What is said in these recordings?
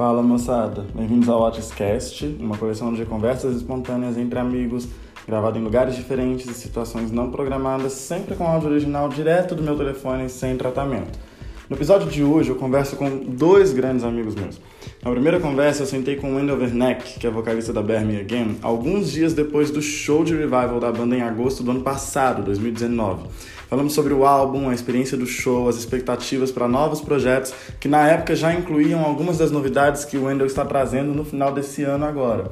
Fala moçada, bem-vindos ao Watchcast, uma coleção de conversas espontâneas entre amigos, gravado em lugares diferentes e situações não programadas, sempre com áudio original direto do meu telefone sem tratamento. No episódio de hoje eu converso com dois grandes amigos meus. Na primeira conversa eu sentei com Wendell Werneck, que é vocalista da Bear Me Again, alguns dias depois do show de revival da banda em agosto do ano passado, 2019. Falamos sobre o álbum, a experiência do show, as expectativas para novos projetos, que na época já incluíam algumas das novidades que o Wendell está trazendo no final desse ano agora.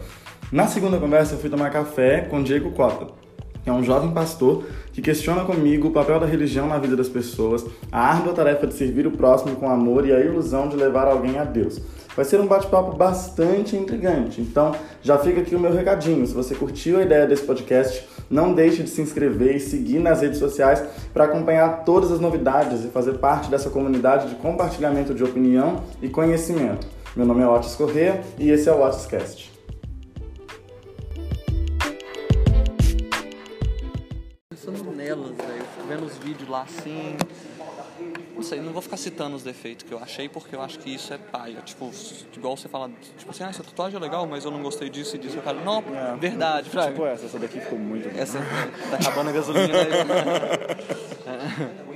Na segunda conversa eu fui tomar café com Diego Cota, que é um jovem pastor que questiona comigo o papel da religião na vida das pessoas, a árdua tarefa de servir o próximo com amor e a ilusão de levar alguém a Deus. Vai ser um bate-papo bastante intrigante, então já fica aqui o meu recadinho. Se você curtiu a ideia desse podcast, não deixe de se inscrever e seguir nas redes sociais para acompanhar todas as novidades e fazer parte dessa comunidade de compartilhamento de opinião e conhecimento. Meu nome é Otis Corrêa e esse é o Otiscast. Pensando nelas, velho, vendo os vídeos lá assim. Não sei, não vou ficar citando os defeitos que eu achei, porque eu acho que isso é paia. Tipo, igual você fala, tipo assim, ah, essa tatuagem é legal, mas eu não gostei disso e disso. Eu falo, não, É. verdade, fraga. Tipo essa, essa daqui ficou muito boa. Essa tá acabando a gasolina. Né?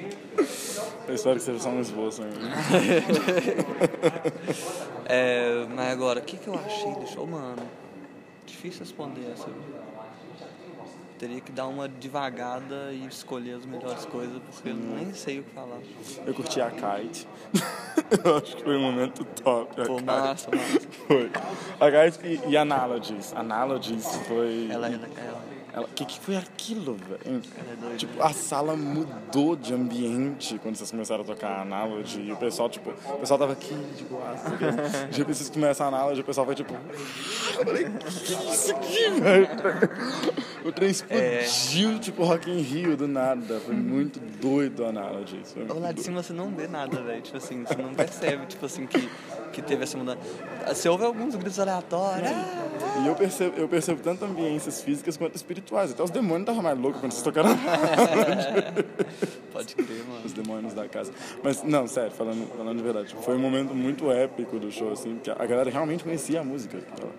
Eu espero que seja só um esboço. É, mas agora, o que, que eu achei do show, mano? Difícil responder essa. Teria que dar uma devagada e escolher as melhores coisas, porque eu nem sei o que falar. Eu curti a Kite. eu acho que foi um momento top. a Pô, Kite. massa, massa. Foi. A Kite e, e Analogies. Analogies foi. Ela, ela, ela, Ela, que que foi aquilo, velho? é. Tipo, a sala mudou de ambiente quando vocês começaram a tocar Analogy. E o pessoal, tipo, o pessoal tava aqui, tipo, ah, de repente vocês começam a Analogy, o pessoal vai, tipo, eu falei, que é isso aqui, velho? O trem explodiu, tipo, Rock in Rio do nada. Foi muito doido a Analogy. Foi lá de cima você não vê nada, velho. Tipo assim, você não percebe, tipo assim, que, que teve essa mudança. Você ouve alguns gritos aleatórios. E eu percebo, eu percebo tanto ambiências físicas quanto espirituais. Até os demônios estavam mais loucos quando vocês tocaram Pode crer, mano. os demônios da casa. Mas, não, sério, falando, falando de verdade, foi um momento muito épico do show, assim, que a galera realmente conhecia a música. Ela,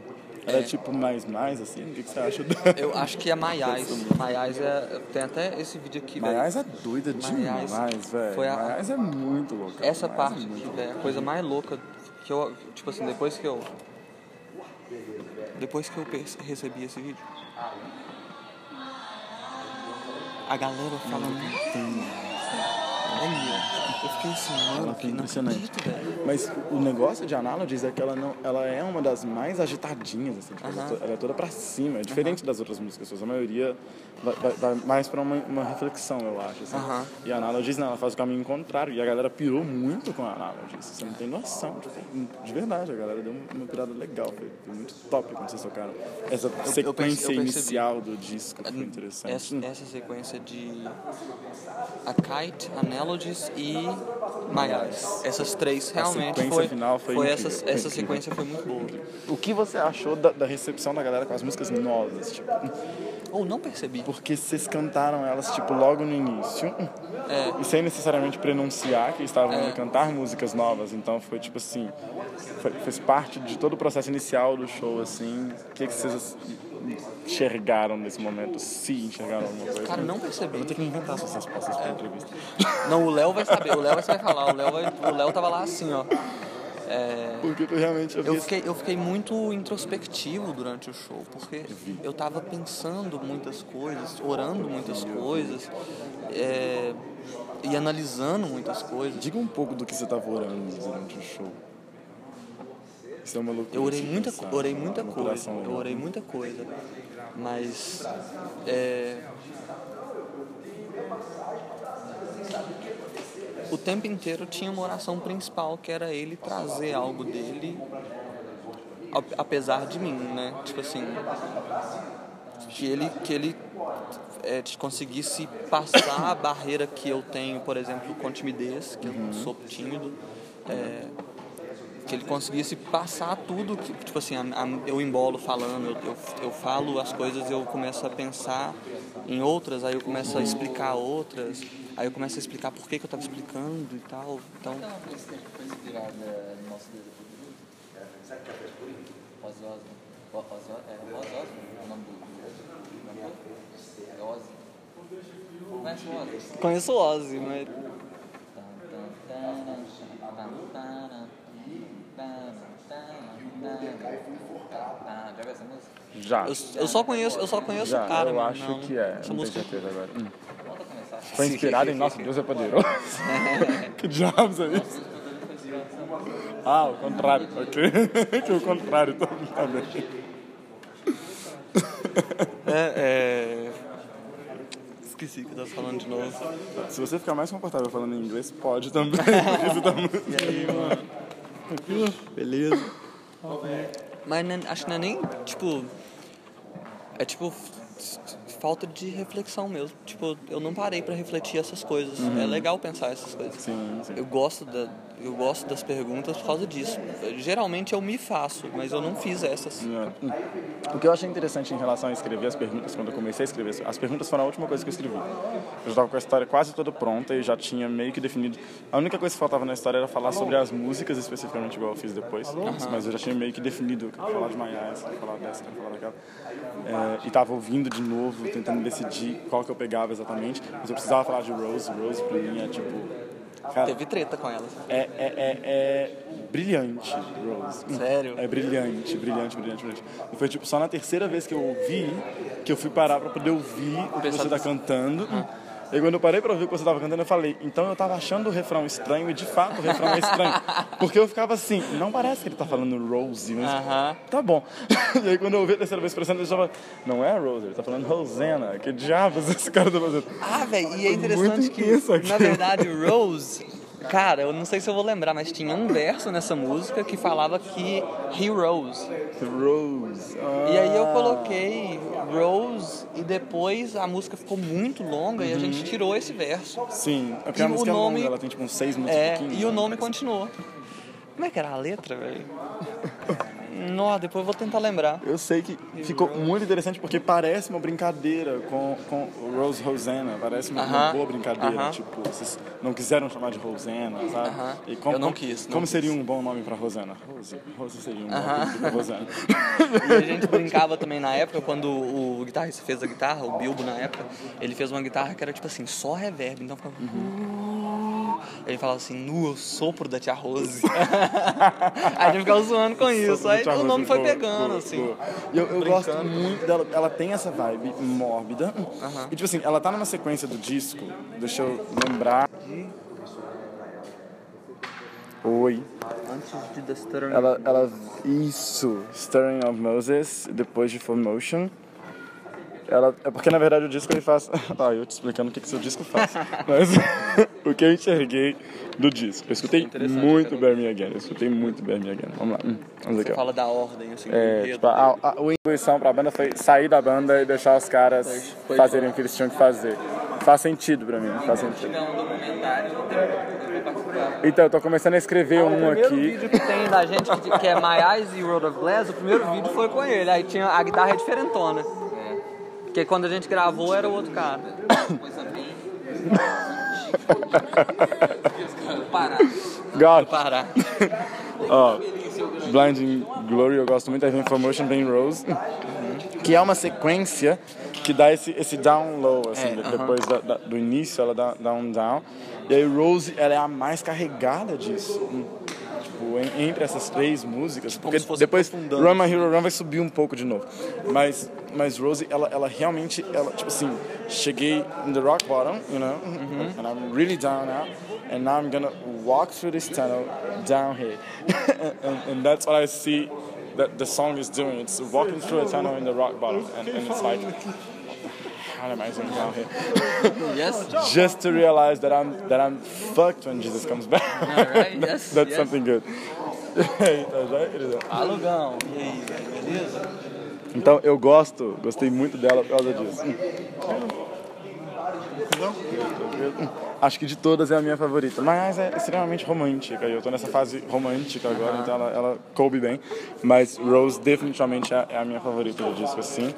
era É. tipo mais, mais, assim, o que, que você acha? Eu acho que é Maiás. Maiás é. Tem até esse vídeo aqui, velho. Maiás é doida demais, velho. a- Maiás é muito louca. Essa Maiás parte é aqui, velho, é a coisa mais louca que eu. Tipo assim, depois que eu. Depois que eu recebi esse vídeo. A galera falando. Eu fiquei assim, mano, Ela foi impressionante. acredito. Mas o negócio de Analogies é que ela, não, ela é uma das mais agitadinhas, assim, tipo, ela, é to- ela é toda pra cima, é diferente das outras músicas suas. A maioria vai, vai- vai mais pra uma, uma reflexão, eu acho. Assim. Aham. E a Analogies não, ela faz o caminho contrário. E a galera pirou muito com a Analogies. Você não tem noção. Tipo, de verdade, a galera deu uma pirada legal. Foi, foi muito top quando vocês tocaram. Essa sequência eu inicial do disco foi interessante. Essa, essa sequência de a Kite, Analogies e Maias. Essas três realmente sequência foi, final foi incrível, essa, foi essa incrível. sequência foi muito boa. O que você achou da, da recepção da galera com as músicas novas? Tipo, Ou não percebi. porque vocês cantaram elas tipo logo no início É, e sem necessariamente prenunciar que estavam É. indo cantar músicas novas então foi tipo assim foi, fez parte de todo o processo inicial do show assim o que, que vocês enxergaram nesse momento se enxergaram alguma coisa cara, não eu percebi. vou ter que inventar suas respostas para entrevista Não, o Léo vai saber, o Léo vai saber falar. O Léo, vai, o Léo tava lá assim, ó. É, porque eu realmente eu, eu, fiquei, eu fiquei muito introspectivo durante o show, porque eu tava pensando muitas coisas, orando muitas coisas, é, e analisando muitas coisas. diga um pouco do que você estava orando durante o show isso é uma loucura Eu orei de muita, pensar. orei muita coisa, eu orei muita coisa, mas é, o tempo inteiro tinha uma oração principal que era ele trazer algo dele, apesar de mim, né? Tipo assim, que ele que ele é, conseguisse passar a barreira que eu tenho, por exemplo, com timidez, que eu sou tímido. é, que ele conseguisse passar tudo, que, tipo assim, a- a- eu embolo falando, eu, eu, eu falo as coisas, eu começo a pensar em outras, aí eu começo a explicar outras, aí eu começo a explicar por que, que eu estava explicando e tal. Então, Ozzy Osbourne. O- Ozzy Osbourne. É Ozzy Osbourne o nome do. do- do cantor? É Ozzy. Conhece o Ozzy? Conheço o Ozzy, mas. Já viu essa música? Já. Eu, eu só conheço, eu só conheço Já, o cara, eu acho não. que é. Essa Não tenho certeza agora. Hum. Foi inspirado em Nosso Deus é Poderoso. que diabos é isso? Ah, o contrário, ok. que o contrário também. É, é... Esqueci que eu tava falando de novo. Se você ficar mais confortável falando em inglês, pode também. tá E aí, mano? Beleza. Mas acho que não é nem, tipo... É tipo... Falta de reflexão mesmo. Tipo, eu não parei pra refletir essas coisas. É legal pensar essas coisas. Sim, sim. Eu gosto, da, eu gosto das perguntas por causa disso. Geralmente eu me faço, mas eu não fiz essas. O que eu achei interessante em relação a escrever as perguntas, quando eu comecei a escrever, as perguntas foram a última coisa que eu escrevi. Eu já estava com a história quase toda pronta e já tinha meio que definido. A única coisa que faltava na história era falar sobre as músicas, especificamente igual eu fiz depois. Mas eu já tinha meio que definido, eu quero falar de Maiás, quero falar dessa, quero falar daquela. É, e estava ouvindo de novo, tentando decidir qual que eu pegava exatamente. Mas eu precisava falar de Rose. Rose pra mim é tipo. Cara, Teve treta com elas. é, é, é, é brilhante, Rose. Sério? É brilhante, brilhante, brilhante, brilhante. E foi tipo só na terceira vez que eu ouvi que eu fui parar pra poder ouvir o que você tá cantando. E quando eu parei pra ouvir o que você tava cantando, eu falei, então eu tava achando o refrão estranho e de fato o refrão é estranho. Porque eu ficava assim, não parece que ele tá falando Rose, mas Aham. tá bom. E aí quando eu ouvi a terceira vez prestando, eu falei, não é Rose, ele tá falando Rosena. Que diabos esse cara tá fazendo? Ah, velho, e é Muito interessante que, aqui. na verdade, Rose, cara, eu não sei se eu vou lembrar, mas tinha um verso nessa música que falava que he rose. Rose. E aí eu Ah. coloquei Rose e depois a música ficou muito longa e a gente tirou esse verso. Sim, é porque E a o música é nome- longa, ela tem tipo uns seis minutos É, pouquinho, e o né? nome continuou. Como é que era a letra, velho? Não, depois eu vou tentar lembrar. Eu sei que ficou muito interessante porque parece uma brincadeira com, com o Rose Rosena. Parece uma, uma Aham, boa brincadeira. aham. Tipo, vocês não quiseram chamar de Rosena, sabe? Aham. E como, Eu não quis, não Como quis. seria um bom nome pra Rosena? Rose. Rose seria um bom nome pra Rosena. E a gente brincava também na época, quando o guitarrista fez a guitarra, o Bilbo na época, ele fez uma guitarra que era tipo assim, só reverb, então ficava. Ele falava assim, nu, eu sopro da tia Rose. Aí a gente ficava zoando com isso. Aí o nome foi pegando, assim. E eu, eu gosto muito dela. Ela tem essa vibe mórbida. E tipo assim, ela tá numa sequência do disco. Deixa eu lembrar. Oi. Antes de The Stuttering. Ela, ela, isso, Stirring of Moses, depois de Full Motion. Ela, é porque na verdade o disco ele faz. Ah, eu te explicando o que, que seu disco faz. Mas o que eu enxerguei do disco. Eu escutei muito Bear Me Again. Eu escutei muito Bear Me Again. Vamos lá. Hum, vamos aqui. Fala da ordem, assim, É, tipo, a, a, a intuição pra banda foi sair da banda e deixar os caras Foi- fazerem o que eles tinham que fazer. Faz sentido pra mim, faz sentido. Então, eu tô começando a escrever O um primeiro aqui. vídeo que tem da gente, que, que é My Eyes e Road of Glass, o primeiro vídeo foi com ele. Aí tinha a guitarra é diferentona. Porque quando a gente gravou era o outro cara. Coisa bem. Parar. God. Ó, Blinding Glory eu gosto muito, vem Information, vem Rose, que é uma sequência que dá esse, esse down low, assim, É, de- aham. depois da- da- do início ela dá, dá um down, e aí Rose ela é a mais carregada disso, tipo, en- entre essas três músicas, porque se fosse depois. Run My Hero Run vai subir um pouco de novo, mas, mas Rose, ela, ela realmente, ela, tipo assim, cheguei in the rock bottom, you know, Uhum. and I'm really down now, and now I'm gonna walk through this tunnel down here, and, and that's what I see that the song is doing. It's walking through a tunnel in the rock bottom, and, and it's like, how am I doing down here? Yes? Just to realize that I'm that I'm fucked when Jesus comes back. Alright, yes, that's yes. something good. Querida? Alugão. E aí, beleza? Então eu gosto, gostei muito dela por causa disso. Acho que de todas é a minha favorita. Mas é extremamente romântica. Eu tô nessa fase romântica agora, então ela, ela coube bem. Mas Rose definitivamente é, é a minha favorita do disco, assim.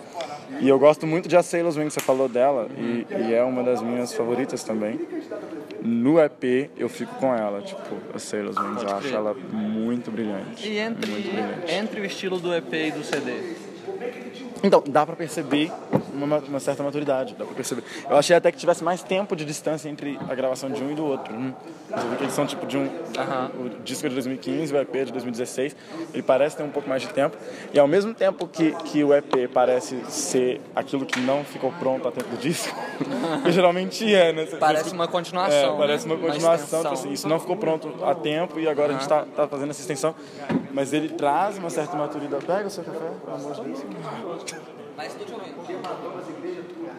E eu gosto muito de A Sailor's Wing, você falou dela, e, e é uma das minhas favoritas também. No EP eu fico com ela, tipo, A Sailor's Wings, eu acho ela muito brilhante. E entre, Muito brilhante. entre o estilo do EP e do CD? Então, dá pra perceber uma, uma certa maturidade, dá pra perceber. Eu achei até que tivesse mais tempo de distância entre a gravação de um e do outro. Mas eu vi que eles são tipo de um. O disco é de 2015, o EP é de 2016. Ele parece ter um pouco mais de tempo. E ao mesmo tempo que, que o EP parece ser aquilo que não ficou pronto a tempo do disco, que geralmente é, né? Parece uma continuação, É, parece né? uma continuação. tipo assim, isso não ficou pronto a tempo e agora a gente tá, tá fazendo essa extensão. Mas ele traz uma certa maturidade. Pega o seu café, pelo amor de Deus.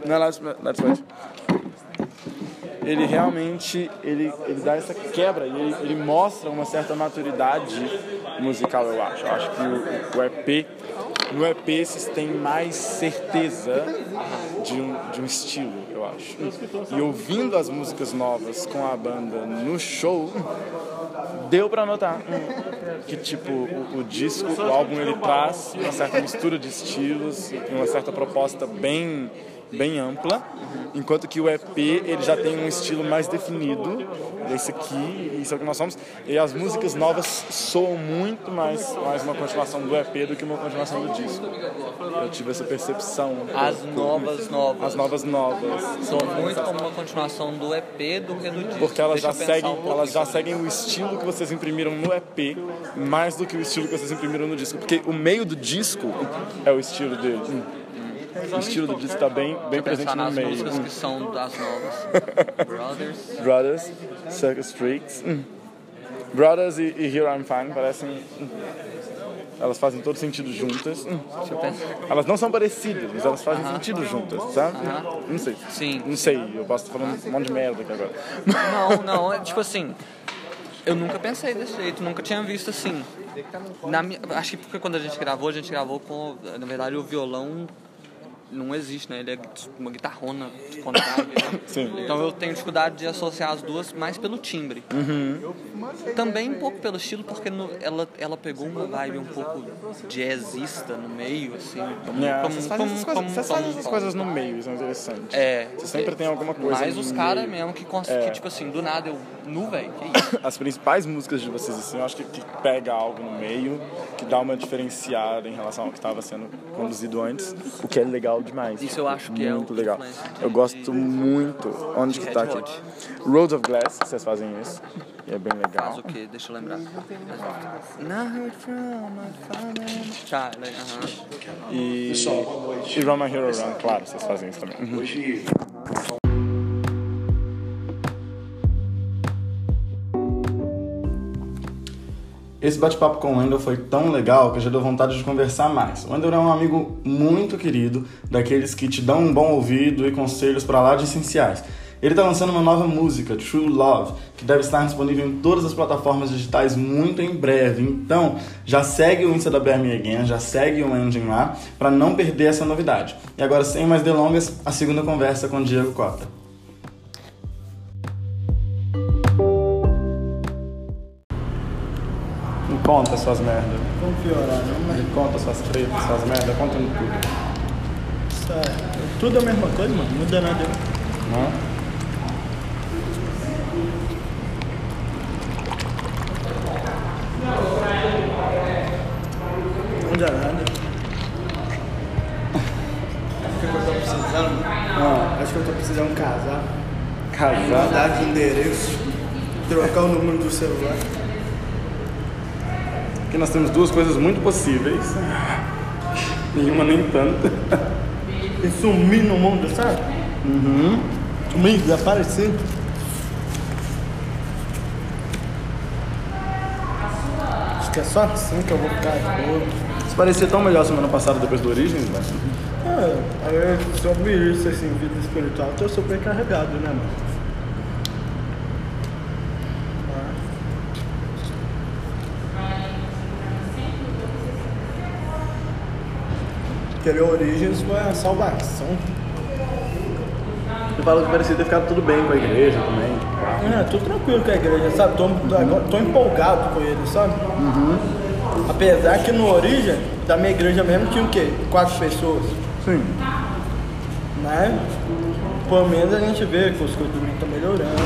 Não, that's, that's right. Ele realmente ele, ele dá essa quebra ele, ele mostra uma certa maturidade musical, eu acho. Eu acho que o, o EP, no EP vocês têm mais certeza de um, de um estilo, eu acho. E ouvindo as músicas novas com a banda no show, deu pra notar hum, que tipo o, o disco, o álbum ele traz uma certa mistura de estilos, uma certa proposta bem bem ampla, enquanto que o EP ele já tem um estilo mais definido, esse aqui, isso é o que nós somos, e as músicas novas soam muito mais mais uma continuação do EP do que uma continuação do disco. Eu tive essa percepção. As novas novas. As novas novas. São muito como uma continuação do EP do que do disco. Porque elas Deixa já, seguem, um elas já seguem o estilo que vocês imprimiram no EP mais do que o estilo que vocês imprimiram no disco. Porque o meio do disco é o estilo dele. O estilo do disco está bem, bem presente no nas meio. músicas que são das novas. Brothers. Brothers, Circus Freaks. hum. Brothers e, e Here I'm Fine parecem. hum. Elas fazem todo sentido juntas. hum. Elas não são parecidas, mas elas fazem sentido juntas, sabe? Não sei. Sim. Não sei, eu posso estar falando um monte de merda aqui agora. Não, não, é tipo assim. Eu nunca pensei desse jeito, nunca tinha visto assim. Na minha, acho que porque quando a gente gravou, a gente gravou com. Na verdade, o violão não existe, né? Ele é uma guitarrona com drive, né? Sim. Então eu tenho dificuldade de associar as duas mais pelo timbre. Também um pouco pelo estilo, porque no- ela, ela pegou uma vibe um pouco jazzista no meio, assim. Como, É, como, vocês fazem como, essas coisas, como- vocês fazem como- essas coisas no meio, isso é interessante. É. Você sempre tem alguma coisa Mas os caras mesmo que, cons- É. que, tipo assim, do nada eu. Nu, velho, que isso? As principais músicas de vocês, assim, eu acho que, que pega algo no meio, que dá uma diferenciada em relação ao que estava sendo conduzido antes, o que é legal demais. Isso eu acho que é muito o legal. Eu gosto muito. Onde que tá aqui? Roads of Glass, vocês fazem isso. E é bem legal. Faz o quê? Deixa eu lembrar. Not heard from my father. Tá, né? E, e Run My Hero Run, claro, vocês fazem isso também. Uhum. Esse bate-papo com o Wendel foi tão legal que já deu vontade de conversar mais. O Wendel é um amigo muito querido, daqueles que te dão um bom ouvido e conselhos para lá de essenciais. Ele está lançando uma nova música, True Love, que deve estar disponível em todas as plataformas digitais muito em breve. Então, já segue o Insta da Me Again, já segue o Engine lá, para não perder essa novidade. E agora, sem mais delongas, a segunda conversa com o Diego Cota. Conta suas merdas. Vamos piorar, não, mas Me conta suas tretas, suas merdas, conta no tudo. isso é tudo a mesma coisa, mano. Não muda nada. Não? Não muda nada. O que eu tô precisando? Ah, Acho que eu tô precisando casar. casado. Mudar de endereço. Trocar o número do celular. Aqui nós temos duas coisas muito possíveis. Nenhuma nem tanto. E sumir no mundo, sabe? Uhum. Sumir, desaparecer. Acho que é só assim que eu vou ficar de boa. Você parecia tão melhor semana passada depois do Origens, velho. É, aí sobre isso, assim, vida espiritual, eu tô super carregado, né, mano? Querer origens foi a salvação. Você falou que parecia ter ficado tudo bem com a igreja também. É, tô tranquilo com a igreja, sabe? Tô, agora tô empolgado com ele, sabe? Apesar que no origem da minha igreja mesmo tinha o quê? Quatro pessoas. Sim. Mas, pelo menos a gente vê que os costumes estão melhorando.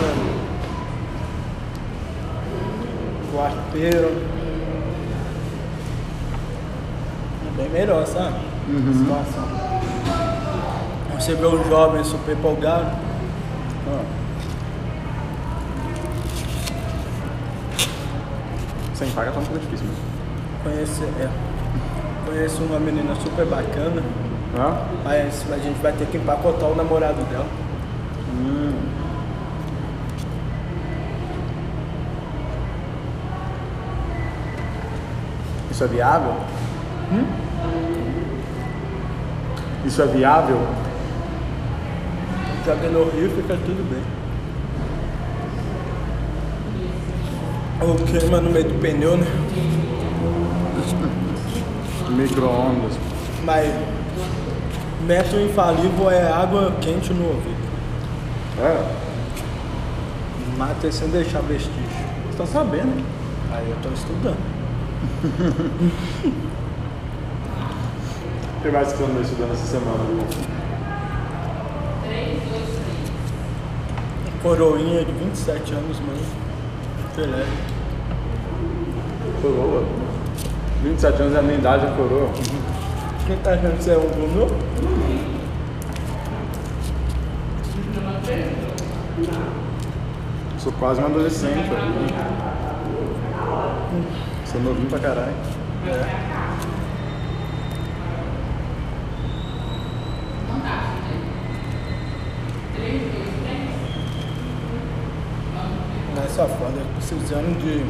Quarteiro. É bem melhor, sabe? A situação. Você vê os jovens super empolgados. Sem paga tá um pouco difícil mesmo. Conheço, é, conheço uma menina super bacana. Ah? Mas a gente vai ter que empacotar o namorado dela. Isso é viável? Isso é viável? Joga no rio fica tudo bem. O queima no meio do pneu, né? Micro-ondas. Mas método infalível é água quente no ouvido. É, Mata sem deixar vestígio. você tá sabendo. Aí eu tô estudando. O que mais que você andou estudando essa semana? Coroinha de 27 anos, mano. Pelé. Coroa. 27 anos é a minha idade, é coroa. Quem tá achando que você é um Bruno? Sou quase um adolescente, velho. Sou novinho pra caralho. Mas só foda, precisando de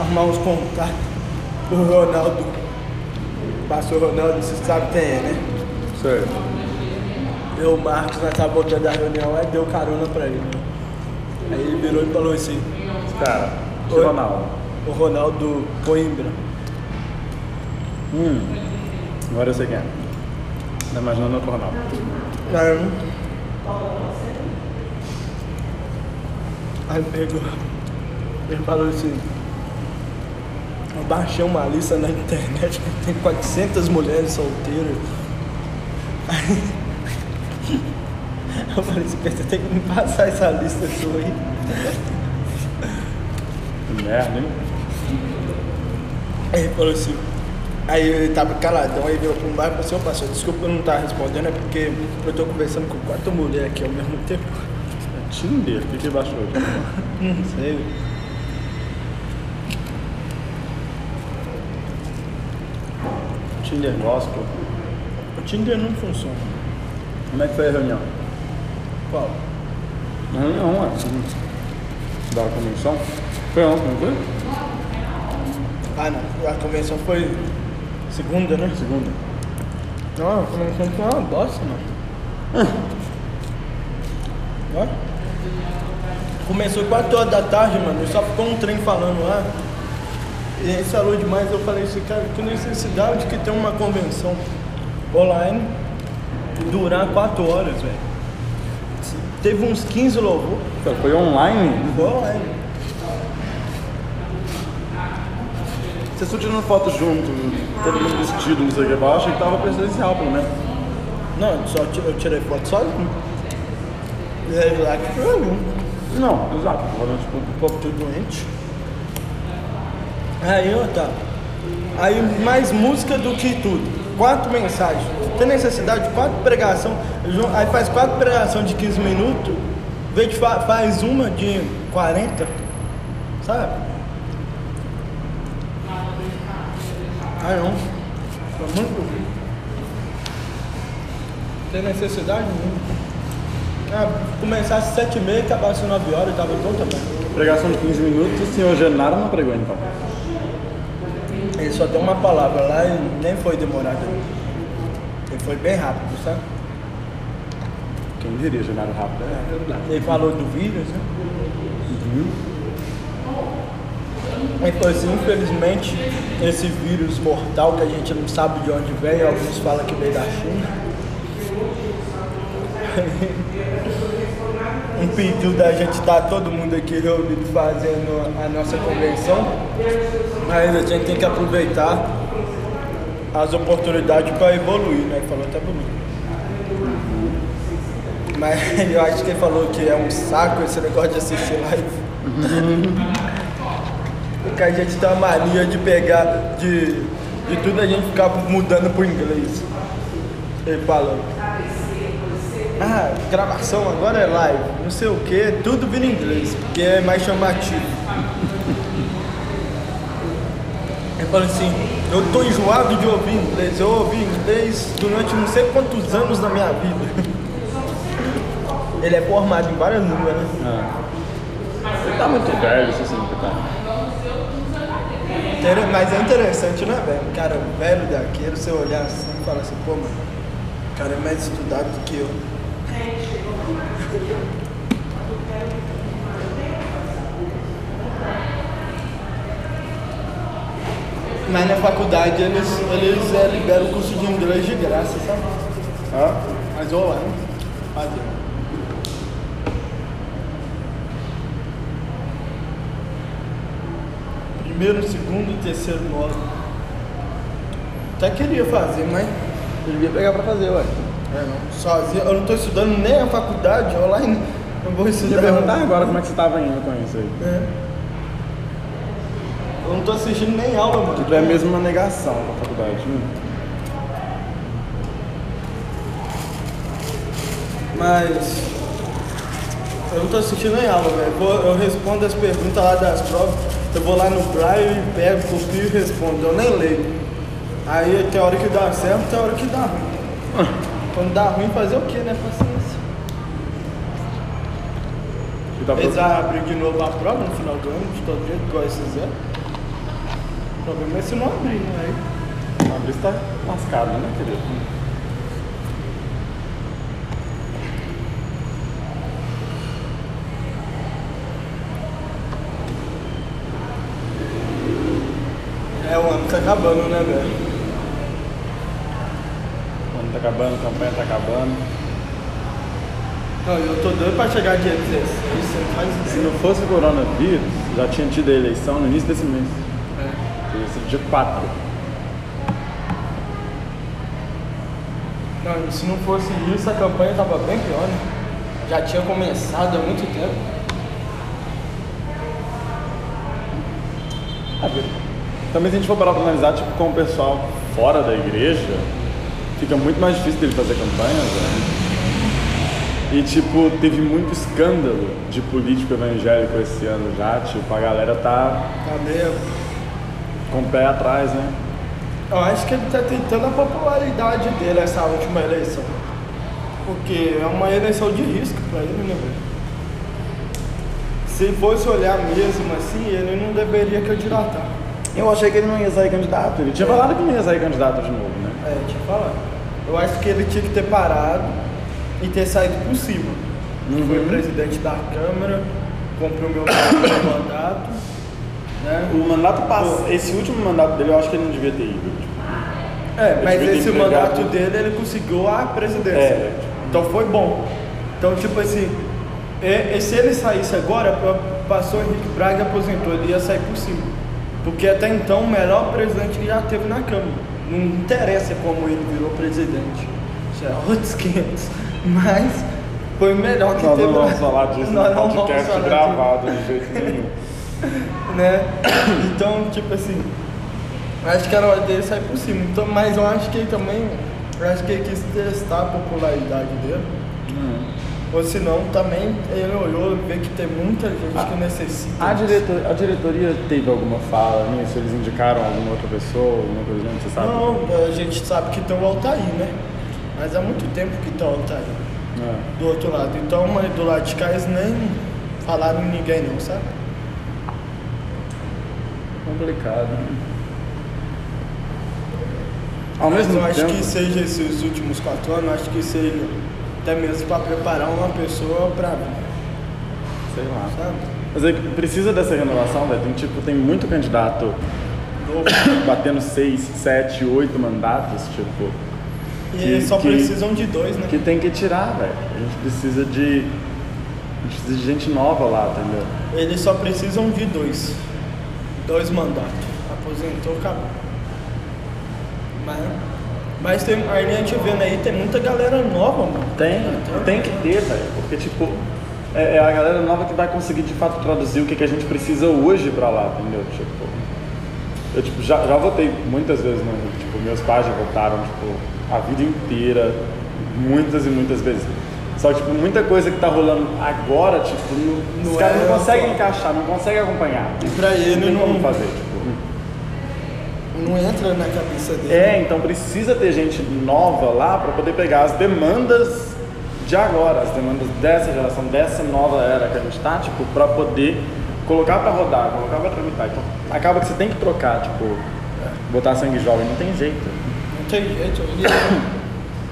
arrumar uns contatos. O Ronaldo. Passou o Ronaldo, você sabe quem é, né? Certo. Eu, o Marcos, nós tava voltando da reunião, aí deu carona pra ele? Aí ele virou e falou assim, Cara, Oi? Ronaldo. o Ronaldo Coimbra. Hum. Agora eu sei quem é. Tá imaginando outro Ronaldo. Aí, aí pegou, ele falou assim, eu baixei uma lista na internet que tem 400 mulheres solteiras. Aí, eu falei assim, você tem que me passar essa lista sua aí. Que merda, hein? Aí ele falou assim, aí ele tava caladão, aí veio pro Marco e falou assim, ô pastor, desculpa eu não estar respondendo, é porque eu tô conversando com quatro mulheres aqui ao mesmo tempo. É Tinder. O que que baixou? Não sei. Tinder Gospel. O Tinder não funciona. Como é que foi a reunião? Qual? A reunião, ué. Da convenção? Foi ontem, não foi? Ah não, a convenção foi segunda, né? Segunda. Não, a convenção foi uma bosta, mano. Ó. Começou 4 horas da tarde, mano, só ficou um trem falando lá. E aí falou demais, eu falei assim, cara, que necessidade que tem uma convenção online durar 4 horas, velho. Teve uns 15 louvor, Então, Foi online? foi online. Vocês estão tirando foto junto, todo mundo vestido, não sei o que. Eu achei que tava presencial, pelo menos. Não, só eu tirei foto sozinho. E aí lá que foi eu. Não, exato. Agora, O povo tudo doente. Aí, ó, tá. Aí, mais música do que tudo. Quatro mensagens. Tem necessidade de quatro pregação. Aí faz quatro pregação de 15 minutos. De fa- faz uma de 40. Sabe? Ah, não. Foi muito. Tem necessidade nenhuma. Ah, começasse às 7 e acabasse às 9 horas, tava bom também. pregação de 15 minutos, o senhor Genaro não pregou, então. Ele só deu uma palavra lá e nem foi demorado. Ele foi bem rápido, sabe? Quem diria Genaro rápido? É verdade. Ele falou do vírus, né? Ele falou assim, infelizmente, esse vírus mortal que a gente não sabe de onde veio, alguns falam que veio da China. Impediu da gente estar todo mundo aqui reunido fazendo a nossa convenção. Mas a gente tem que aproveitar as oportunidades para evoluir, né? Falou até bonito. Mas eu acho que ele falou que é um saco esse negócio de assistir live. Porque a gente tem uma mania de pegar, de, de tudo a gente ficar mudando pro inglês. Ele falou. Ah, gravação agora é live, não sei o que, tudo vira em inglês, porque é mais chamativo. Ele falou assim, eu tô enjoado de ouvir inglês, eu ouvi inglês durante não sei quantos anos da minha vida. Ele é formado em várias línguas, né? Ele tá muito velho, isso assim, tá. Inter- Mas é interessante, né, velho? Cara velho daquele, você olhar assim e falar assim, pô, mano, o cara é mais estudado do que eu. Mas na faculdade eles, eles é, liberam o curso de inglês de graça, sabe? Hã? Mas online. Fazer. Primeiro, segundo e terceiro módulo. Até queria fazer, mas Ele devia pegar pra fazer, ué. É, não. sozinho. Eu não estou estudando nem a faculdade online. Não vou Eu estudar. ia perguntar agora como é que você tava indo com isso aí. É. Eu não tô assistindo nem aula, mano. Tu é mesmo uma negação pra faculdade, né? Mas eu não tô assistindo nem aula, velho. Eu respondo as perguntas lá das provas. Eu vou lá no Braille, pego, copio e respondo. Eu nem leio. Aí tem hora que dá certo, tem hora que dá ruim. Quando dá ruim, fazer o quê, né? Paciência. E tá Eles abrem de novo a prova no final do ano, de todo jeito, igual eles fizeram. O problema é se não abrir, né? Aí A Brisa tá lascada, né, querido? É, o ano tá acabando, né, velho? Acabando, a campanha tá acabando. Não, eu tô doido pra chegar dia 16, você não faz Se não fosse o coronavírus, já tinha tido a eleição no início desse mês. É. Teria sido dia 4. Não, se não fosse isso, a campanha tava bem pior, né? Já tinha começado há muito tempo. Também se a gente for parar pra analisar, tipo, com o pessoal fora da igreja, fica muito mais difícil dele fazer campanha, velho. E, tipo, teve muito escândalo de político evangélico esse ano já, tipo, a galera tá Tá meio... com o pé atrás, né? Eu acho que ele tá tentando a popularidade dele essa última eleição. Porque é uma eleição de risco pra ele, né, velho? Se fosse olhar mesmo assim, ele não deveria candidatar. Eu achei que ele não ia sair candidato. Ele tinha falado que não ia sair candidato de novo, né? É, eu falar. Eu acho que ele tinha que ter parado e ter saído por cima. Foi presidente da Câmara, cumpriu meu mandato, né? O mandato passado, esse último mandato dele, eu acho que ele não devia ter ido. tipo. É, Ele mas esse mandato dele ele conseguiu a presidência. É. Então foi bom. Então, tipo assim, e se ele saísse agora, pa- passou o Henrique Braga e aposentou, ele ia sair por cima. Porque até então o melhor presidente que já teve na Câmara. Não interessa como ele virou presidente. Isso é outros 500. Mas foi melhor que Nós teve. não vamos falar disso Nós no podcast gravado de jeito nenhum. né? Então, tipo assim, acho que era hora dele sair por cima. Então, mas eu acho que ele também, eu acho que ele quis testar a popularidade dele. Ou senão também ele olhou e vê que tem muita gente que necessita. A, diretor, a diretoria teve alguma fala nisso? Eles indicaram alguma outra pessoa, alguma coisa assim, você sabe? Não, a gente sabe que tem o Altair, né? Mas há muito tempo que tem o Altair É. do outro lado. Então, mas do lado de cá eles nem falaram em ninguém não, sabe? Complicado. né? Ao Mas mesmo eu acho tempo, que seja esses últimos quatro anos, acho que seja até mesmo para preparar uma pessoa para sei lá. sabe? Mas é que precisa dessa renovação, velho. Tem, tipo, tem muito candidato batendo seis, sete, oito mandatos, tipo, E Que- eles só que- precisam de dois, né? que tem que tirar, velho. A gente precisa de. A gente precisa de gente nova lá, entendeu? Eles só precisam de dois. Dois mandatos. Aposentou, acabou. Mas, mas tem, aí a gente vendo aí, tem muita galera nova, mano. Tem, tem que ter, velho. Porque, tipo, é, é a galera nova que vai conseguir de fato traduzir o que, que a gente precisa hoje pra lá, entendeu? Tipo, eu tipo, já, já votei muitas vezes no Rio. Tipo, meus pais já votaram, tipo, a vida inteira, muitas e muitas vezes. Só que, tipo, muita coisa que tá rolando agora, tipo, não, Não os caras é não conseguem atual. encaixar, não conseguem acompanhar. E pra ele não tem não- como fazer, tipo. Não entra na cabeça dele. É, então precisa ter gente nova lá para poder pegar as demandas de agora, as demandas dessa geração, dessa nova era que a gente tá, tipo, para poder colocar para rodar, colocar para tramitar. Então, acaba que você tem que trocar, tipo, botar sangue jovem, não tem jeito. Não tem jeito. E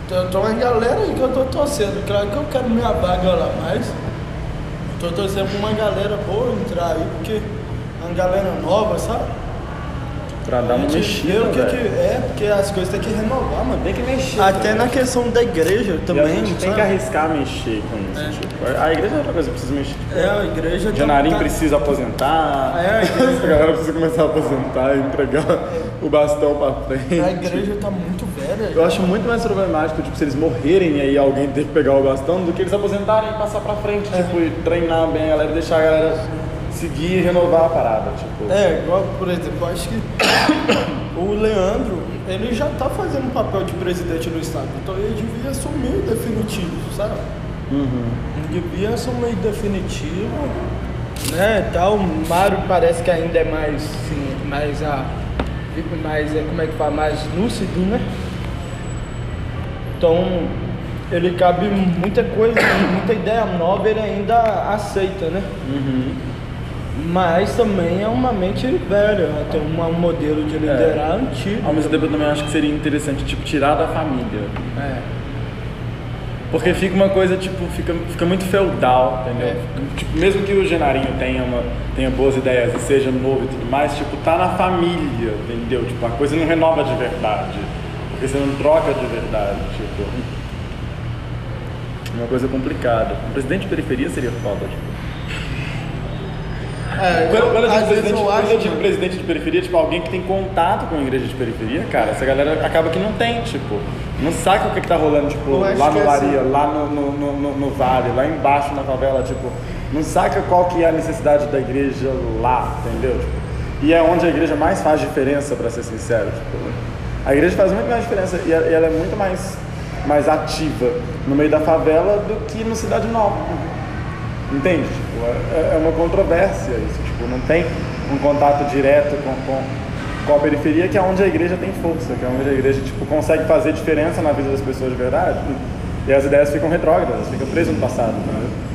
Tem tem uma galera aí que eu tô torcendo. Claro que eu quero minha vaga lá, mas tô torcendo pra uma galera boa entrar aí, porque é uma galera nova, sabe? Pra dar uma A mexida, o que, que é, porque as coisas tem que renovar, mano. Tem que mexer. Até na questão da igreja E a também, gente tem sabe? que arriscar mexer com isso. É. Tipo, a igreja é outra coisa, precisa mexer. É, a igreja O Janarim tá- precisa aposentar. É, a igreja- Essa galera precisa começar a aposentar e entregar o bastão pra frente. A igreja tá muito velha. Eu acho muito mais problemático, tipo, se eles morrerem e aí alguém ter que pegar o bastão, do que eles aposentarem e passar pra frente, É. tipo, e treinar bem a galera, deixar a galera seguir e renovar a parada, tipo. É, igual, por exemplo, acho que o Leandro, ele já tá fazendo o papel de presidente do estado, então ele devia assumir definitivo, sabe? Uhum. Ele devia assumir definitivo, né, tal. O Mário parece que ainda é mais, sim, mais a... mais, é, como é que fala, mais lúcido, né? Então, ele cabe muita coisa, muita ideia nova, ele ainda aceita, né? Uhum. Mas também é uma mente velha, né? tem uma- um modelo de liderar antigo. Ao mesmo tempo eu também acho que seria interessante, tipo, tirar da família. É. Porque fica uma coisa, tipo, fica, fica muito feudal, entendeu? É. Tipo, mesmo que o Genarinho tenha, uma, tenha boas ideias e seja novo e tudo mais, tipo, tá na família, entendeu? Tipo, a coisa não renova de verdade. Porque você não troca de verdade, tipo. É uma coisa complicada. Um presidente de periferia seria foda, tipo. É, Quando, quando eu digo presidente, eu quando acho, eu digo mano, presidente de periferia, tipo, alguém que tem contato com a igreja de periferia, cara, essa galera acaba que não tem, tipo, não saca o que, que tá rolando, tipo, Eu acho lá no é Laria, assim. lá no, no, no, no- Vale, lá embaixo na favela, tipo, não saca qual que é a necessidade da igreja lá, entendeu? Tipo, e é onde a igreja mais faz diferença, pra ser sincero, tipo, a igreja faz muito mais diferença e ela e ela é muito mais, mais ativa no meio da favela do que no Cidade Nova. Entende? Tipo, é, é uma controvérsia isso. Tipo, não tem um contato direto com, com, com a periferia, que é onde a igreja tem força, que é onde a igreja tipo, consegue fazer diferença na vida das pessoas de verdade. E as ideias ficam retrógradas, ficam presas no passado. Entendeu?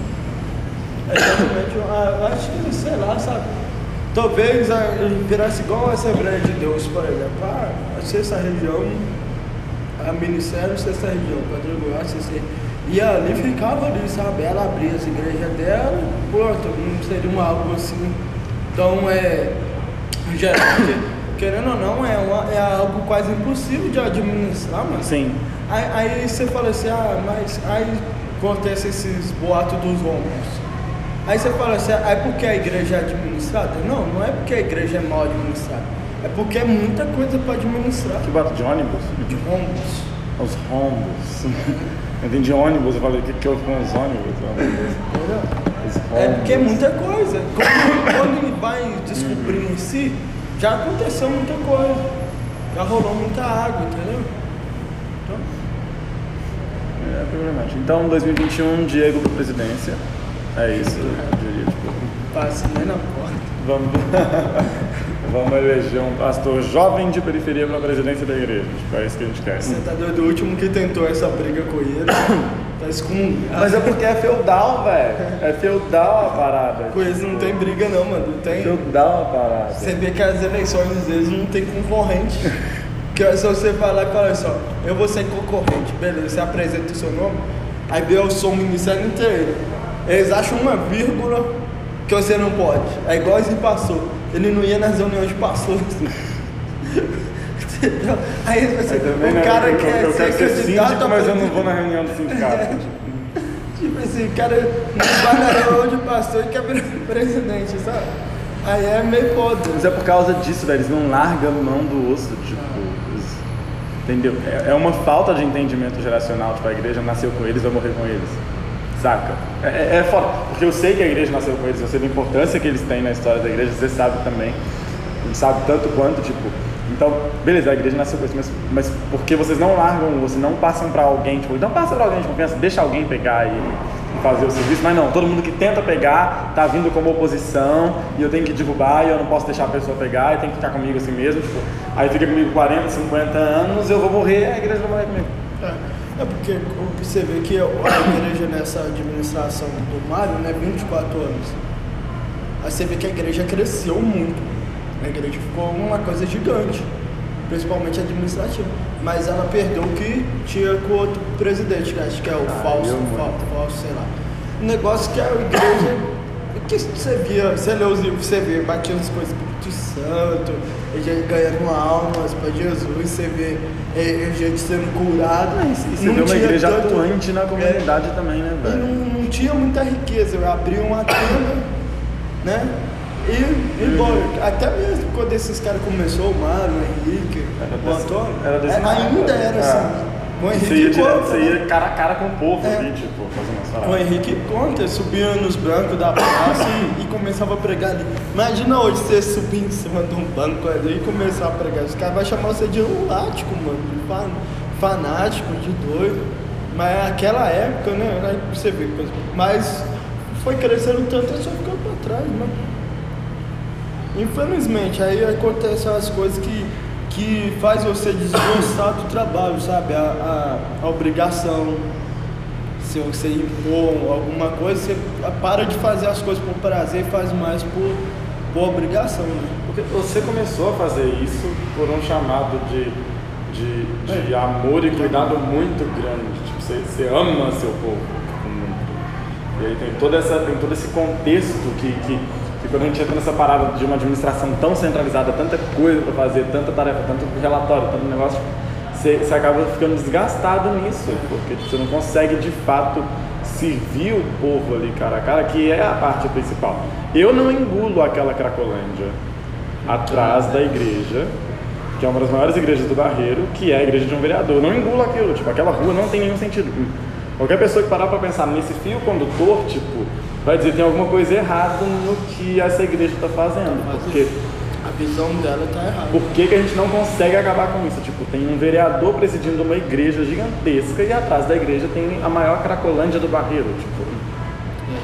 Exatamente, eu eu acho que, sei lá, sabe? Talvez ah, virasse igual a Assembleia de Deus, por exemplo. Ah, a sexta região, a ministério, sexta região, quadrangular, sexta E ali ficava ali, sabe? Ela abria as igrejas dela, pronto, não seria um algo assim. Então é. em geral, porque, querendo ou não, é, uma- é algo quase impossível de administrar, mano. Sim. Aí, aí você fala assim, ah, mas aí acontece esses boatos dos rombos. Aí você fala assim, ah, é porque a igreja é administrada? Não, não é porque a igreja é mal administrada. É porque é muita coisa para administrar. Que bota de ônibus? De rombos. Os rombos. Eu entendi ônibus, eu falei, o que, que houve com os ônibus? É porque é muita coisa. Quando, quando ele vai descobrir em si, já aconteceu muita coisa. Já rolou muita água, entendeu? Então, É problemático. Então, 2021, Diego para presidência. É isso, eu diria. Tipo, passa nem na porta. vamos, vamos eleger um pastor jovem de periferia para a presidência da igreja. Tipo, é isso que a gente quer. Você tá doido? O último que tentou essa briga com ele tá excomungado. Mas é porque é feudal, velho. É feudal a parada. Com eles não tem briga não, mano. Tem. Feudal a parada. Você vê que as eleições às vezes não tem concorrente. Que é só você lá e fala assim, ó, eu vou ser concorrente, beleza, você apresenta o seu nome, aí vê o som ministério inteiro. Eles acham uma vírgula que você não pode. É igual esse pastor. Ele não ia nas reuniões de pastores. Entendeu? Aí você, também, o né, cara eu, quer eu ser ser candidato síndico, a mas eu não vou na reunião do sindicato. Tipo assim, o cara não vai na reunião de pastor e quer virar presidente, sabe? Aí é meio foda. Mas é por causa disso, velho. Eles não largam a mão do osso, tipo. eles- Entendeu? É, é uma falta de entendimento geracional, tipo, a igreja nasceu com eles, vai morrer com eles. Saca? É, é, é foda, porque eu sei que a igreja nasceu com eles, eu sei da importância que eles têm na história da igreja, você sabe também. Sabe tanto quanto, tipo. Então, beleza, a igreja nasceu com isso, mas, mas porque vocês não largam, vocês não passam pra alguém, tipo, não passa pra alguém de confiança, deixa alguém pegar e, e fazer o serviço, mas não, todo mundo que tenta pegar tá vindo como oposição e eu tenho que derrubar e eu não posso deixar a pessoa pegar e tem que ficar comigo assim mesmo, tipo, aí fica comigo 40, 50 anos, eu vou morrer, a igreja vai morrer comigo. É, é porque você vê que a igreja nessa administração do Mário, né, 24 anos. Aí você vê que a igreja cresceu muito. A igreja ficou uma coisa gigante, principalmente administrativa. Mas ela perdeu o que tinha com o outro presidente, que acho que é o falso, eu, falso, falso, sei lá. O negócio que a igreja. que você via, você lê os livros, você vê, batia nas coisas do Espírito Santo, gente ganhando almas para Jesus, você vê eh, gente sendo curada. E você Não vê uma igreja tanto- atuante na comunidade também, né, e velho? não, não tinha muita riqueza, eu abri uma tenda, né? E, e bom, até mesmo quando esses caras começou, o Mário, o Henrique, Era o Antônio, era é, ainda era É. assim. O Você ia, Henrique direto, você ia cara a cara com o povo É. ali, tipo, O. Henrique conta, subia nos bancos da praça e, e começava a pregar ali. Imagina hoje você subir em cima de um banco ali e começar a pregar. Os caras vão chamar você de lunático, mano, de fan- fanático, de doido. Mas aquela época, né, aí você vê coisa. Mas foi crescendo tanto, só ficou pra trás, mano. Infelizmente, aí acontecem as coisas que, que faz você desgostar do trabalho, sabe? A, a, a obrigação, se você impor alguma coisa, você para de fazer as coisas por prazer e faz mais por, por obrigação, né? Porque você começou a fazer isso por um chamado de, de, de amor e cuidado muito grande. Tipo, você, você ama seu povo tipo, muito. E aí tem, toda essa, tem todo esse contexto que, que, que quando a gente entra nessa parada de uma administração tão centralizada, tanta coisa para fazer, tanta tarefa, tanto relatório, tanto negócio, você, você acaba ficando desgastado nisso, porque tipo, você não consegue de fato servir o povo ali cara a cara, que é a parte principal. Eu não engulo aquela Cracolândia atrás da igreja, que é uma das maiores igrejas do Barreiro, que é a igreja de um vereador. Eu não engulo aquilo, tipo, aquela rua não tem nenhum sentido. Qualquer pessoa que parar para pensar nesse fio condutor, tipo, vai dizer que tem alguma coisa errada no que essa igreja está fazendo. Porque visão dela tá errada. por que, que a gente não consegue acabar com isso? Tipo, tem um vereador presidindo uma igreja gigantesca e atrás da igreja tem a maior cracolândia do Barreiro. Tipo,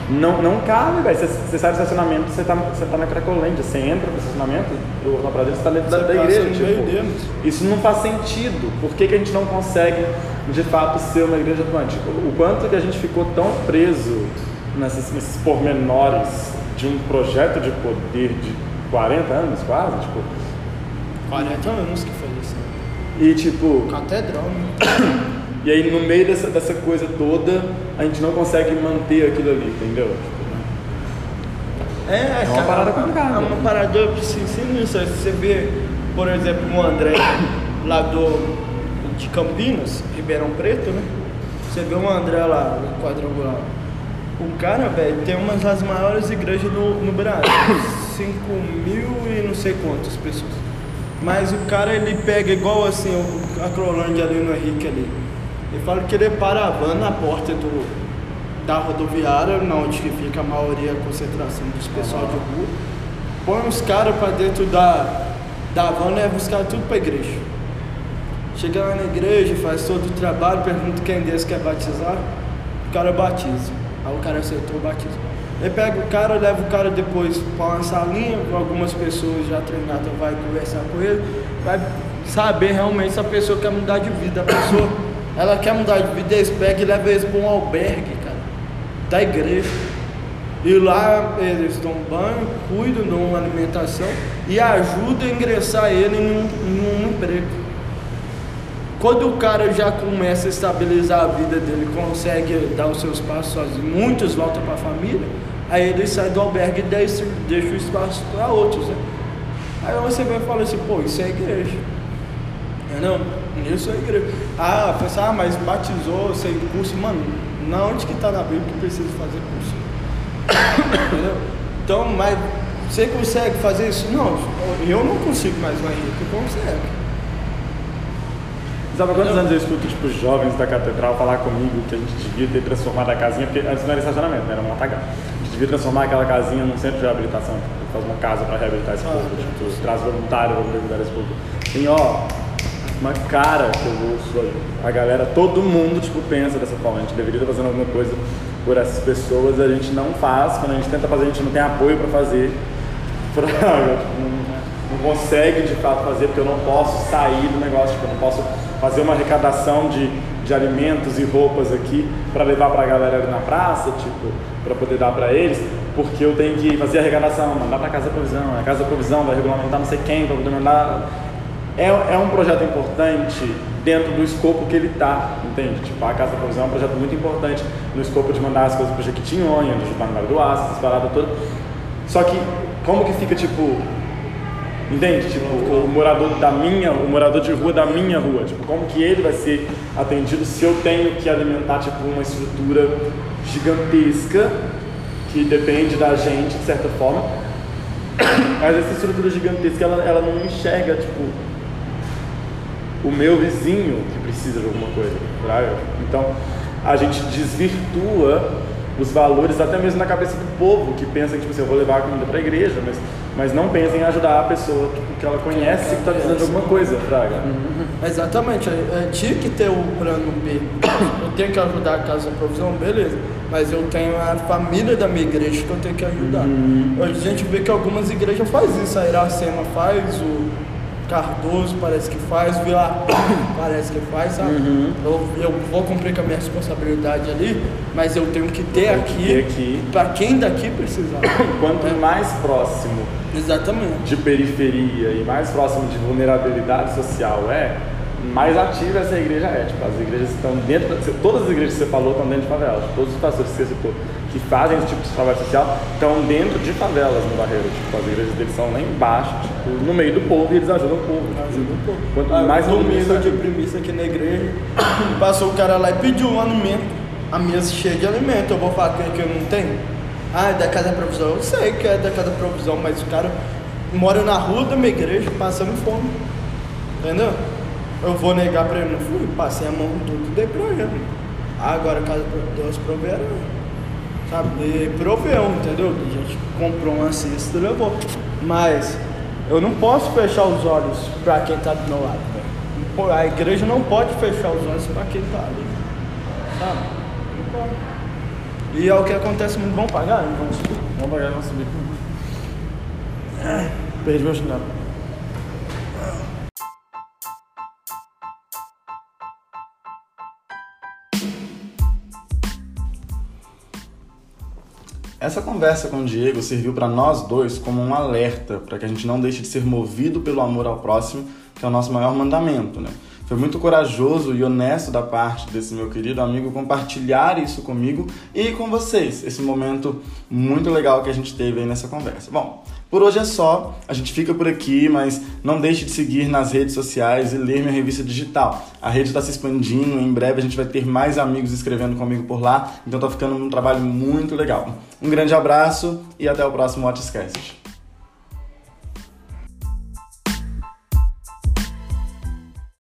não, não cabe, velho. Você, você sai do estacionamento, você tá, você tá na cracolândia. Você entra no estacionamento, o Rapradeiro está dentro da, Você da igreja. tipo, isso não faz sentido. Por que, que a gente não consegue, de fato, ser uma igreja atuante? O quanto que a gente ficou tão preso nesses, nesses pormenores de um projeto de poder de 40 anos, quase, tipo, 40 anos que foi isso. e tipo, Catedral, né? e aí no meio dessa, dessa coisa toda, a gente não consegue manter aquilo ali, entendeu? É, uma cara, parada complicada. É uma parada assim, sinistra. Você vê, por exemplo, o André lá do, de Campinas, Ribeirão Preto, né? Você vê o André lá no quadrangular. O cara, velho, tem uma das maiores igrejas no, no Brasil. 5 mil e não sei quantas pessoas. Mas o cara, ele pega igual assim, o- a Crolândia ali no Henrique ali. Ele fala que ele para a van na porta do, da rodoviária, na onde fica a maioria, a concentração dos pessoal de rua. Põe os caras pra dentro da, da van e os caras tudo pra igreja. Chega lá na igreja, faz todo o trabalho, pergunta quem deles quer batizar, o cara batiza. Aí o cara aceitou o batismo. Ele pega o cara, leva o cara depois pra uma salinha, com algumas pessoas já treinadas vai conversar com ele, vai saber realmente se a pessoa quer mudar de vida. A pessoa, ela quer mudar de vida, eles pegam e levam eles pra um albergue, cara, da igreja. E lá eles dão banho, cuidam, dão uma alimentação e ajudam a ingressar ele em um, em um emprego. Quando o cara já começa a estabilizar a vida dele, consegue dar os seus passos sozinho, muitos voltam para a família, aí ele sai do albergue e deixa, deixa o espaço para outros, né? Aí você vai falar assim, pô, isso é igreja. Entendeu? Isso é igreja. Ah, pensa, ah, mas batizou, sem curso, mano, na onde que tá na Bíblia que precisa fazer curso? Entendeu? Então, mas você consegue fazer isso? Não, eu não consigo mais, mas Henrique consegue. Sabe há quantos anos eu escuto, tipo, jovens da catedral falar comigo que a gente devia ter transformado a casinha, porque antes não era estacionamento, né? era um matagal. A gente devia transformar aquela casinha num centro de reabilitação, tipo, fazer uma casa para reabilitar esse povo, tipo, traz voluntário para reabilitar esse povo. Tem, ó, uma cara que eu ouço. A galera, todo mundo, tipo, pensa dessa forma. A gente deveria estar fazendo alguma coisa por essas pessoas, a gente não faz. Quando a gente tenta fazer, a gente não tem apoio para fazer. Pra, tipo, não, não consegue de fato fazer, porque eu não posso sair do negócio, tipo, eu não posso fazer uma arrecadação de, de alimentos e roupas aqui para levar para a galera ali na praça, tipo, para poder dar para eles, porque eu tenho que fazer a arrecadação, mandar para Casa Provisão, a Casa Provisão vai regulamentar não sei quem para poder mandar. É, é um projeto importante dentro do escopo que ele está, entende? Tipo, a Casa Provisão é um projeto muito importante no escopo de mandar as coisas para o Jequitinhonha, de ajudar no Vale do Aço, essas paradas todas. Só que, como que fica, tipo, Entende? Tipo, o morador da minha, o morador de rua da minha rua, tipo, como que ele vai ser atendido se eu tenho que alimentar tipo uma estrutura gigantesca que depende da gente de certa forma. Mas essa estrutura gigantesca ela, ela não enxerga tipo o meu vizinho que precisa de alguma coisa, sabe? Então a gente desvirtua os valores até mesmo na cabeça do povo que pensa que tipo, assim, eu vou levar a comida para a igreja, mas mas não pensem em ajudar a pessoa tipo, que ela conhece que está precisando de alguma coisa, Fraga. Uhum. Exatamente, é, tinha que ter o plano B. Eu tenho que ajudar a casa provisão, beleza. Mas eu tenho a família da minha igreja que eu tenho que ajudar. Uhum. A gente vê que algumas igrejas fazem isso, a Iracema faz, o Cardoso parece que faz, Vila parece que faz, sabe? Uhum. Eu, eu vou cumprir com a minha responsabilidade ali, mas eu tenho que ter aqui, aqui. para quem daqui precisar. Quanto é. mais próximo Exatamente. de periferia e mais próximo de vulnerabilidade social é, mais ativa essa igreja é. Tipo, as igrejas estão dentro, todas as igrejas que você falou estão dentro de favelas, todos os pastores que você citou que fazem esse tipo de trabalho social estão dentro de favelas no Barreiro. Tipo, as igrejas deles são lá embaixo, tipo, no meio do povo e eles ajudam o povo. Ajudam o povo. Quanto ah, mais domingo de premissa aqui na igreja, passou o cara lá e pediu um alimento, a mesa cheia de alimento. Eu vou falar que eu não tenho? Ah, é da casa provisão. Eu sei que é da casa provisão, mas o cara mora na rua da minha igreja passando fome. Entendeu? Eu vou negar pra ele, não fui, passei a mão tudo e dei pra ele. Ah, agora a casa Deus proverá sabe? E proveu, entendeu? A gente comprou uma cesta e levou. Mas eu não posso fechar os olhos para quem está do meu lado, velho. A igreja não pode fechar os olhos para quem está ali, sabe? Não pode. E é o que acontece muito. Vamos pagar? Vamos subir? Vamos pagar, vamos subir. Perdi meu chinelo. Essa conversa com o Diego serviu para nós dois como um alerta para que a gente não deixe de ser movido pelo amor ao próximo, que é o nosso maior mandamento, né? Foi muito corajoso e honesto da parte desse meu querido amigo compartilhar isso comigo e com vocês, esse momento muito legal que a gente teve aí nessa conversa. Bom, por hoje é só, a gente fica por aqui, mas não deixe de seguir nas redes sociais e ler minha revista digital. A rede está se expandindo, em breve a gente vai ter mais amigos escrevendo comigo por lá, então tá ficando um trabalho muito legal. Um grande abraço e até o próximo Watchcast.